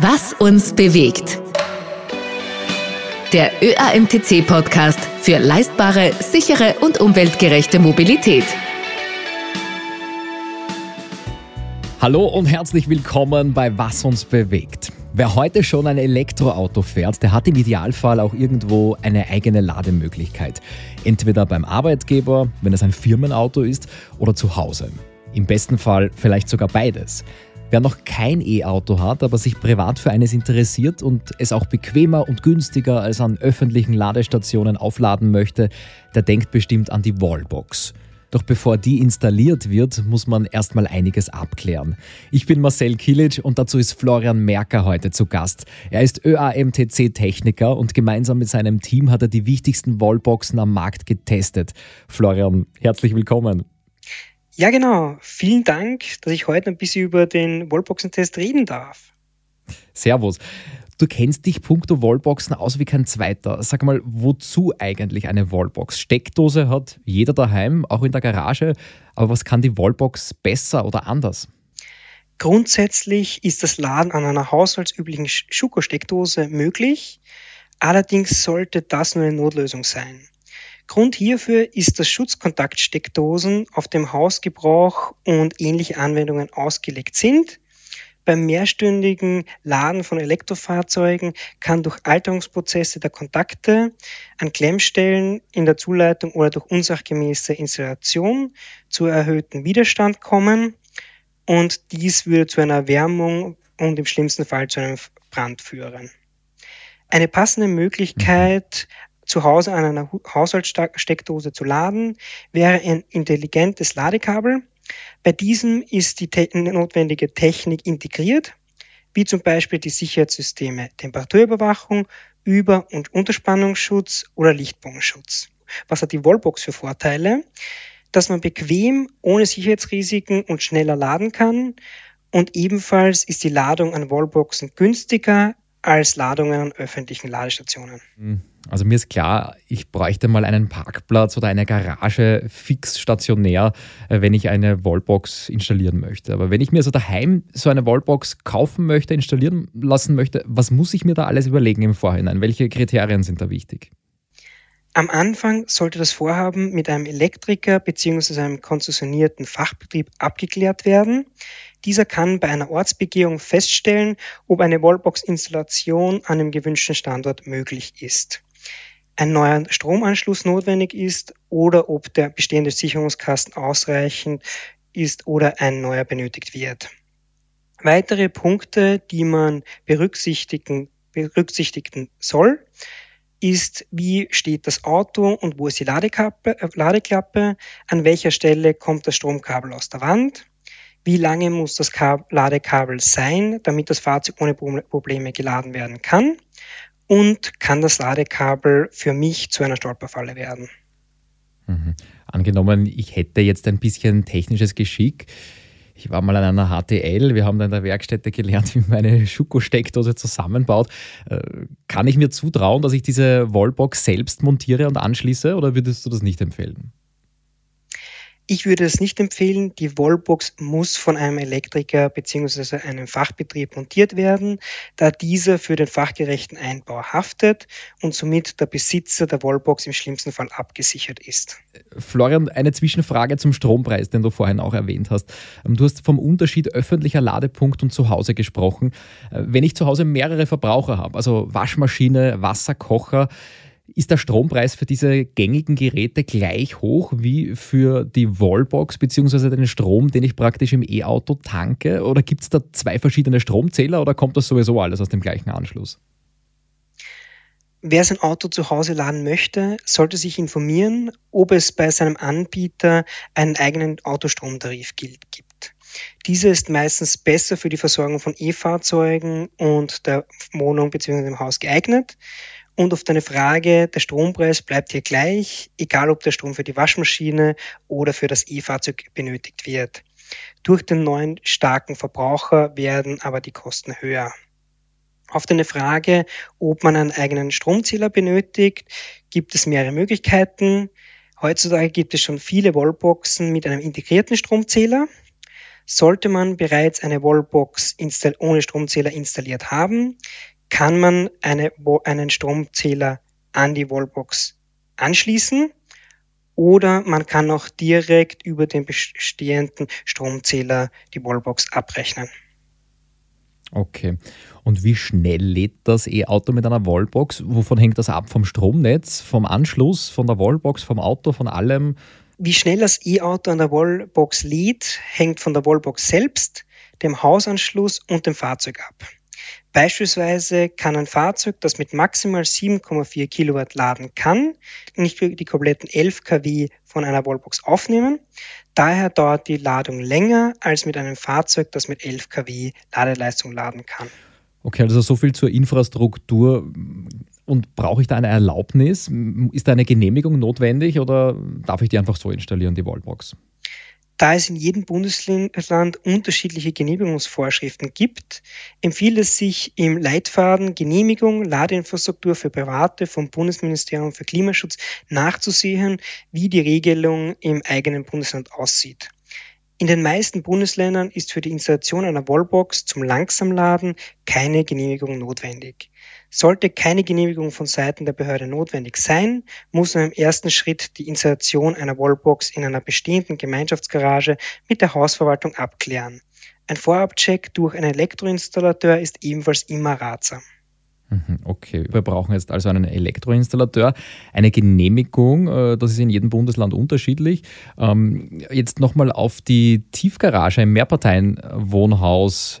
Was uns bewegt. Der ÖAMTC-Podcast für leistbare, sichere und umweltgerechte Mobilität. Hallo und herzlich willkommen bei Was uns bewegt. Wer heute schon ein Elektroauto fährt, der hat im Idealfall auch irgendwo eine eigene Lademöglichkeit. Entweder beim Arbeitgeber, wenn es ein Firmenauto ist, oder zu Hause. Im besten Fall vielleicht sogar beides. Wer noch kein E-Auto hat, aber sich privat für eines interessiert und es auch bequemer und günstiger als an öffentlichen Ladestationen aufladen möchte, der denkt bestimmt an die Wallbox. Doch bevor die installiert wird, muss man erstmal einiges abklären. Ich bin Marcel Kilic und dazu ist Florian Merker heute zu Gast. Er ist ÖAMTC-Techniker und gemeinsam mit seinem Team hat er die wichtigsten Wallboxen am Markt getestet. Florian, herzlich willkommen. Ja, genau. Vielen Dank, dass ich heute ein bisschen über den Wallboxen-Test reden darf. Servus. Du kennst dich puncto Wallboxen aus wie kein zweiter. Sag mal, wozu eigentlich eine Wallbox? Steckdose hat jeder daheim, auch in der Garage. Aber was kann die Wallbox besser oder anders? Grundsätzlich ist das Laden an einer haushaltsüblichen Schuko-Steckdose möglich. Allerdings sollte das nur eine Notlösung sein. Grund hierfür ist, dass Schutzkontaktsteckdosen auf dem Hausgebrauch und ähnliche Anwendungen ausgelegt sind. Beim mehrstündigen Laden von Elektrofahrzeugen kann durch Alterungsprozesse der Kontakte an Klemmstellen in der Zuleitung oder durch unsachgemäße Installation zu erhöhten Widerstand kommen und dies würde zu einer Erwärmung und im schlimmsten Fall zu einem Brand führen. Eine passende Möglichkeit, zu Hause an einer Haushaltssteckdose zu laden, wäre ein intelligentes Ladekabel. Bei diesem ist die te notwendige Technik integriert, wie zum Beispiel die Sicherheitssysteme Temperaturüberwachung, Über- und Unterspannungsschutz oder Lichtbogenschutz. Was hat die Wallbox für Vorteile? Dass man bequem, ohne Sicherheitsrisiken und schneller laden kann. Und ebenfalls ist die Ladung an Wallboxen günstiger als Ladungen an öffentlichen Ladestationen. Hm. Also mir ist klar, ich bräuchte mal einen Parkplatz oder eine Garage fix stationär, äh, wenn ich eine Wallbox installieren möchte. Aber wenn ich mir so daheim so eine Wallbox kaufen möchte, installieren lassen möchte, was muss ich mir da alles überlegen im Vorhinein? Welche Kriterien sind da wichtig? Am Anfang sollte das Vorhaben mit einem Elektriker bzw. einem konzessionierten Fachbetrieb abgeklärt werden. Dieser kann bei einer Ortsbegehung feststellen, ob eine Wallbox-Installation an dem gewünschten Standort möglich ist ein neuer Stromanschluss notwendig ist oder ob der bestehende Sicherungskasten ausreichend ist oder ein neuer benötigt wird. Weitere Punkte, die man berücksichtigen, berücksichtigen soll, ist, wie steht das Auto und wo ist die Ladekappe, äh, Ladeklappe, an welcher Stelle kommt das Stromkabel aus der Wand, wie lange muss das Ladekabel sein, damit das Fahrzeug ohne Probleme geladen werden kann und kann das Ladekabel für mich zu einer Stolperfalle werden. Mhm. Angenommen, ich hätte jetzt ein bisschen technisches Geschick. Ich war mal an einer HTL, wir haben da in der Werkstätte gelernt, wie man eine Schuko-Steckdose zusammenbaut. Äh, kann ich mir zutrauen, dass ich diese Wallbox selbst montiere und anschließe oder würdest du das nicht empfehlen? Ich würde es nicht empfehlen. Die Wallbox muss von einem Elektriker bzw. einem Fachbetrieb montiert werden, da dieser für den fachgerechten Einbau haftet und somit der Besitzer der Wallbox im schlimmsten Fall abgesichert ist. Florian, eine Zwischenfrage zum Strompreis, den du vorhin auch erwähnt hast. Ähm, du hast vom Unterschied öffentlicher Ladepunkt und Zuhause gesprochen. Äh, wenn ich zu Hause mehrere Verbraucher habe, also Waschmaschine, Wasserkocher, ist der Strompreis für diese gängigen Geräte gleich hoch wie für die Wallbox bzw. den Strom, den ich praktisch im E-Auto tanke? Oder gibt es da zwei verschiedene Stromzähler oder kommt das sowieso alles aus dem gleichen Anschluss? Wer sein Auto zu Hause laden möchte, sollte sich informieren, ob es bei seinem Anbieter einen eigenen Autostromtarif gibt. Dieser ist meistens besser für die Versorgung von E-Fahrzeugen und der Wohnung bzw. dem Haus geeignet. Und auf deine Frage, der Strompreis bleibt hier gleich, egal ob der Strom für die Waschmaschine oder für das E-Fahrzeug benötigt wird. Durch den neuen starken Verbraucher werden aber die Kosten höher. Auf deine Frage, ob man einen eigenen Stromzähler benötigt, gibt es mehrere Möglichkeiten. Heutzutage gibt es schon viele Wallboxen mit einem integrierten Stromzähler. Sollte man bereits eine Wallbox ohne Stromzähler installiert haben, kann man eine, einen Stromzähler an die Wallbox anschließen oder man kann auch direkt über den bestehenden Stromzähler die Wallbox abrechnen. Okay. Und wie schnell lädt das E-Auto mit einer Wallbox? Wovon hängt das ab? Vom Stromnetz, vom Anschluss, von der Wallbox, vom Auto, von allem? Wie schnell das E-Auto an der Wallbox lädt, hängt von der Wallbox selbst, dem Hausanschluss und dem Fahrzeug ab. Beispielsweise kann ein Fahrzeug, das mit maximal 7,4 Kilowatt laden kann, nicht die kompletten 11 kW von einer Wallbox aufnehmen. Daher dauert die Ladung länger als mit einem Fahrzeug, das mit 11 kW Ladeleistung laden kann. Okay, also so viel zur Infrastruktur. Und brauche ich da eine Erlaubnis? Ist da eine Genehmigung notwendig oder darf ich die einfach so installieren, die Wallbox? Da es in jedem Bundesland unterschiedliche Genehmigungsvorschriften gibt, empfiehlt es sich im Leitfaden Genehmigung Ladeinfrastruktur für Private vom Bundesministerium für Klimaschutz nachzusehen, wie die Regelung im eigenen Bundesland aussieht. In den meisten Bundesländern ist für die Installation einer Wallbox zum Langsamladen keine Genehmigung notwendig. Sollte keine Genehmigung von Seiten der Behörde notwendig sein, muss man im ersten Schritt die Installation einer Wallbox in einer bestehenden Gemeinschaftsgarage mit der Hausverwaltung abklären. Ein Vorabcheck durch einen Elektroinstallateur ist ebenfalls immer ratsam. Mhm, okay, wir brauchen jetzt also einen Elektroinstallateur, eine Genehmigung, äh, das ist in jedem Bundesland unterschiedlich. Ähm, jetzt nochmal auf die Tiefgarage im Mehrparteienwohnhaus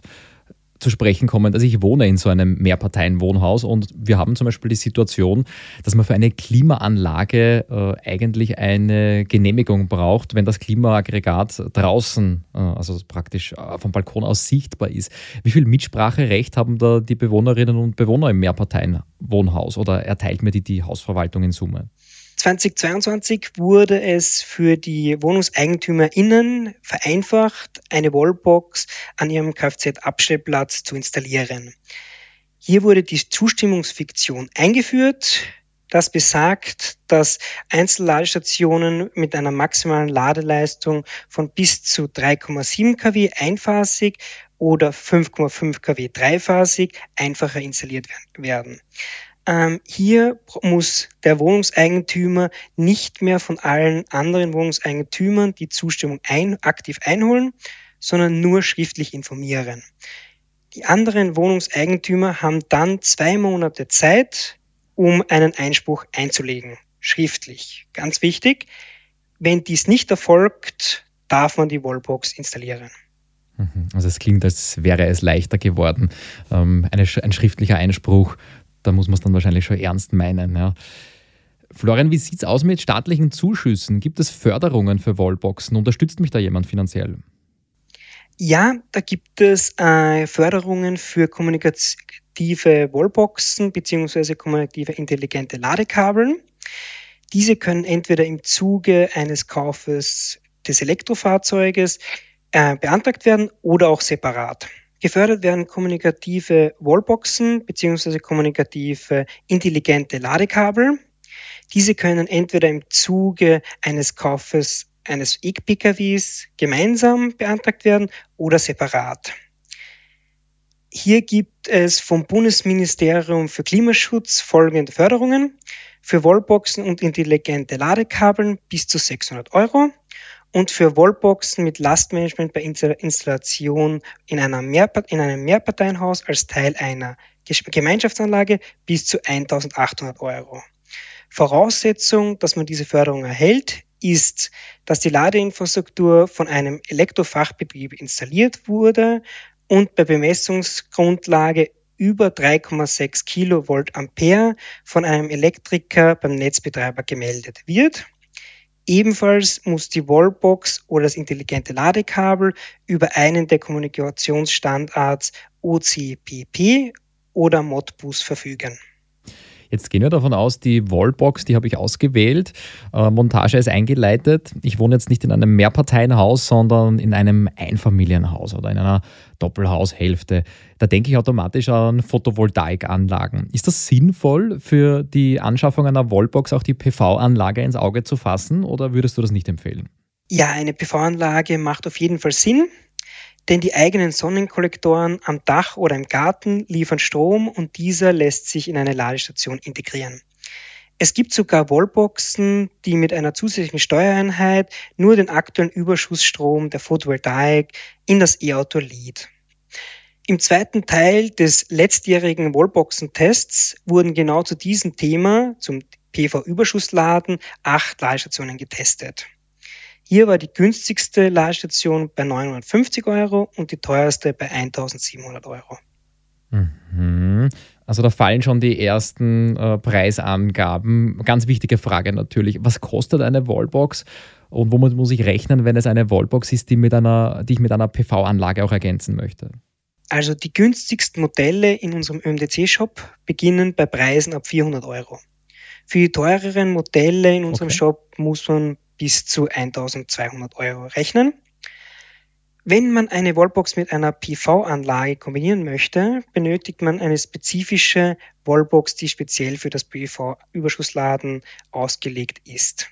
zu sprechen kommen. Also ich wohne in so einem Mehrparteienwohnhaus und wir haben zum Beispiel die Situation, dass man für eine Klimaanlage äh, eigentlich eine Genehmigung braucht, wenn das Klimaaggregat draußen, äh, also praktisch äh, vom Balkon aus sichtbar ist. Wie viel Mitspracherecht haben da die Bewohnerinnen und Bewohner im Mehrparteienwohnhaus oder erteilt mir die die Hausverwaltung in Summe? 2022 wurde es für die WohnungseigentümerInnen vereinfacht, eine Wallbox an ihrem Kfz-Abstellplatz zu installieren. Hier wurde die Zustimmungsfiktion eingeführt. Das besagt, dass Einzelladestationen mit einer maximalen Ladeleistung von bis zu 3,7 kW einphasig oder 5,5 kW dreiphasig einfacher installiert werden. Ähm, hier muss der Wohnungseigentümer nicht mehr von allen anderen Wohnungseigentümern die Zustimmung ein, aktiv einholen, sondern nur schriftlich informieren. Die anderen Wohnungseigentümer haben dann zwei Monate Zeit, um einen Einspruch einzulegen, schriftlich. Ganz wichtig, wenn dies nicht erfolgt, darf man die Wallbox installieren. Mhm. Also es klingt, als wäre es leichter geworden. Ähm, ein schriftlicher Einspruch da muss man es dann wahrscheinlich schon ernst meinen. Ja. Florian, wie sieht es aus mit staatlichen Zuschüssen? Gibt es Förderungen für Wallboxen? Unterstützt mich da jemand finanziell? Ja, da gibt es äh, Förderungen für kommunikative Wallboxen bzw. kommunikative intelligente Ladekabeln. Diese können entweder im Zuge eines Kaufes des Elektrofahrzeuges äh, beantragt werden oder auch separat. Gefördert werden kommunikative Wallboxen bzw. kommunikative intelligente Ladekabel. Diese können entweder im Zuge eines Kaufes eines E-PKWs gemeinsam beantragt werden oder separat. Hier gibt es vom Bundesministerium für Klimaschutz folgende Förderungen. Für Wallboxen und intelligente Ladekabeln bis zu 600 Euro und für Wallboxen mit Lastmanagement bei Installation in, Mehrpart in einem Mehrparteienhaus als Teil einer Gemeinschaftsanlage bis zu 1800 Euro. Voraussetzung, dass man diese Förderung erhält, ist, dass die Ladeinfrastruktur von einem Elektrofachbetrieb installiert wurde und bei Bemessungsgrundlage über 3,6 Kilovolt Ampere von einem Elektriker beim Netzbetreiber gemeldet wird. Ebenfalls muss die Wallbox oder das intelligente Ladekabel über einen der Kommunikationsstandards OCPP oder Modbus verfügen. Jetzt gehen wir davon aus, die Wallbox, die habe ich ausgewählt. Äh, Montage ist eingeleitet. Ich wohne jetzt nicht in einem Mehrparteienhaus, sondern in einem Einfamilienhaus oder in einer Doppelhaushälfte. Da denke ich automatisch an Photovoltaikanlagen. Ist das sinnvoll für die Anschaffung einer Wallbox auch die PV-Anlage ins Auge zu fassen oder würdest du das nicht empfehlen? Ja, eine PV-Anlage macht auf jeden Fall Sinn. Denn die eigenen Sonnenkollektoren am Dach oder im Garten liefern Strom und dieser lässt sich in eine Ladestation integrieren. Es gibt sogar Wallboxen, die mit einer zusätzlichen Steuereinheit nur den aktuellen Überschussstrom der Photovoltaik in das E-Auto lädt. Im zweiten Teil des letztjährigen Wallboxen-Tests wurden genau zu diesem Thema, zum PV-Überschussladen, acht Ladestationen getestet. Hier war die günstigste Ladestation bei 950 Euro und die teuerste bei 1700 Euro. Mhm. Also da fallen schon die ersten äh, Preisangaben. Ganz wichtige Frage natürlich. Was kostet eine Wallbox und womit muss ich rechnen, wenn es eine Wallbox ist, die, mit einer, die ich mit einer PV-Anlage auch ergänzen möchte? Also die günstigsten Modelle in unserem ÖMDC-Shop beginnen bei Preisen ab 400 Euro. Für die teureren Modelle in unserem okay. Shop muss man bis zu 1200 Euro rechnen. Wenn man eine Wallbox mit einer PV-Anlage kombinieren möchte, benötigt man eine spezifische Wallbox, die speziell für das PV-Überschussladen ausgelegt ist.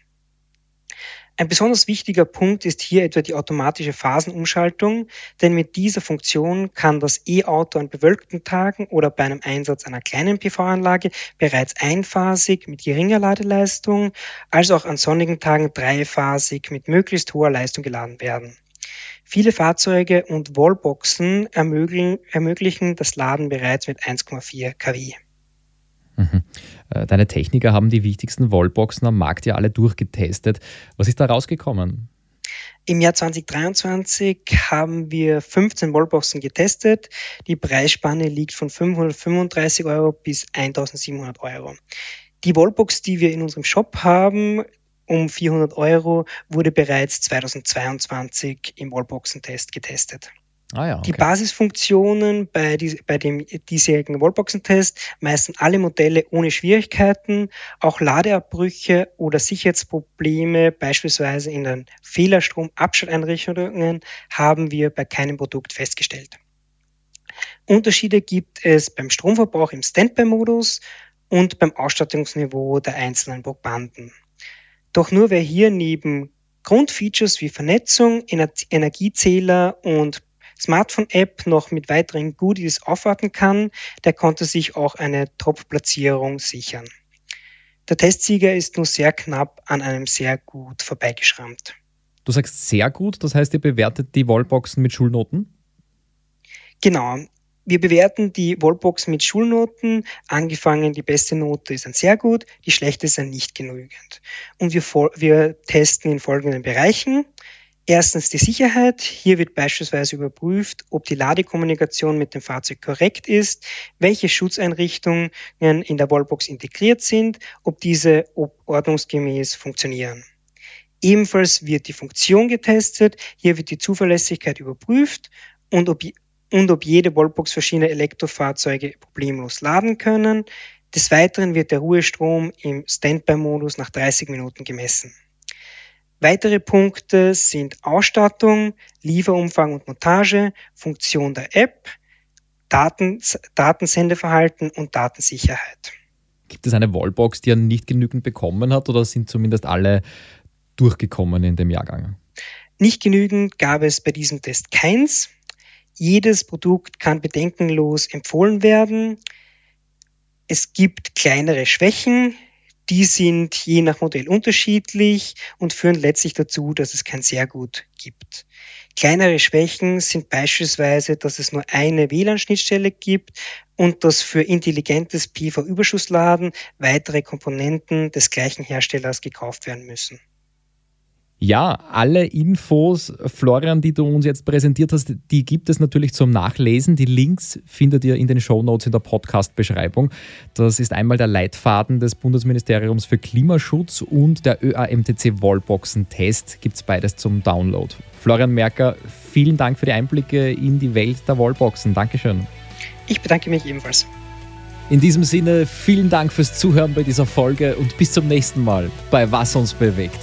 Ein besonders wichtiger Punkt ist hier etwa die automatische Phasenumschaltung, denn mit dieser Funktion kann das E-Auto an bewölkten Tagen oder bei einem Einsatz einer kleinen PV-Anlage bereits einphasig mit geringer Ladeleistung, als auch an sonnigen Tagen dreiphasig mit möglichst hoher Leistung geladen werden. Viele Fahrzeuge und Wallboxen ermöglichen, ermöglichen das Laden bereits mit 1,4 kW. Mhm. Äh, deine Techniker haben die wichtigsten Wallboxen am Markt ja alle durchgetestet. Was ist da rausgekommen? Im Jahr 2023 haben wir 15 Wallboxen getestet. Die Preisspanne liegt von 535 Euro bis 1700 Euro. Die Wallbox, die wir in unserem Shop haben, um 400 Euro, wurde bereits 2022 im Wallboxen-Test getestet. Ah ja, okay. Die Basisfunktionen bei, die, bei dem diesjährigen Wallboxen-Test meisten alle Modelle ohne Schwierigkeiten. Auch Ladeabbrüche oder Sicherheitsprobleme, beispielsweise in den Fehlerstromabschalteinrichtungen, haben wir bei keinem Produkt festgestellt. Unterschiede gibt es beim Stromverbrauch im Standby-Modus und beim Ausstattungsniveau der einzelnen Probanden. Doch nur wer hier neben Grundfeatures wie Vernetzung, Energiezähler und Smartphone-App noch mit weiteren Goodies aufwarten kann, der konnte sich auch eine Top-Platzierung sichern. Der Testsieger ist nur sehr knapp an einem sehr gut vorbeigeschrammt. Du sagst sehr gut, das heißt, ihr bewertet die Wallboxen mit Schulnoten? Genau. Wir bewerten die Wallbox mit Schulnoten. Angefangen, die beste Note ist ein sehr gut, die schlechte ist ein nicht genügend. Und wir, wir testen in folgenden Bereichen. Erstens die Sicherheit. Hier wird beispielsweise überprüft, ob die Ladekommunikation mit dem Fahrzeug korrekt ist, welche Schutzeinrichtungen in der Wallbox integriert sind, ob diese ordnungsgemäß funktionieren. Ebenfalls wird die Funktion getestet. Hier wird die Zuverlässigkeit überprüft und ob, und ob jede Wallbox verschiedene Elektrofahrzeuge problemlos laden können. Des Weiteren wird der Ruhestrom im Standby-Modus nach 30 Minuten gemessen. Weitere Punkte sind Ausstattung, Lieferumfang und Montage, Funktion der App, Daten, Datensendeverhalten und Datensicherheit. Gibt es eine Wallbox, die er nicht genügend bekommen hat oder sind zumindest alle durchgekommen in dem Jahrgang? Nicht genügend gab es bei diesem Test keins. Jedes Produkt kann bedenkenlos empfohlen werden. Es gibt kleinere Schwächen, die sind je nach Modell unterschiedlich und führen letztlich dazu, dass es kein sehr gut gibt. Kleinere Schwächen sind beispielsweise, dass es nur eine WLAN-Schnittstelle gibt und dass für intelligentes PV-Überschussladen weitere Komponenten des gleichen Herstellers gekauft werden müssen. Ja, alle Infos, Florian, die du uns jetzt präsentiert hast, die gibt es natürlich zum Nachlesen. Die Links findet ihr in den Show Notes in der Podcast-Beschreibung. Das ist einmal der Leitfaden des Bundesministeriums für Klimaschutz und der ÖAMTC Wallboxen-Test. Gibt es beides zum Download. Florian Merker, vielen Dank für die Einblicke in die Welt der Wallboxen. Dankeschön. Ich bedanke mich ebenfalls. In diesem Sinne, vielen Dank fürs Zuhören bei dieser Folge und bis zum nächsten Mal bei Was uns bewegt.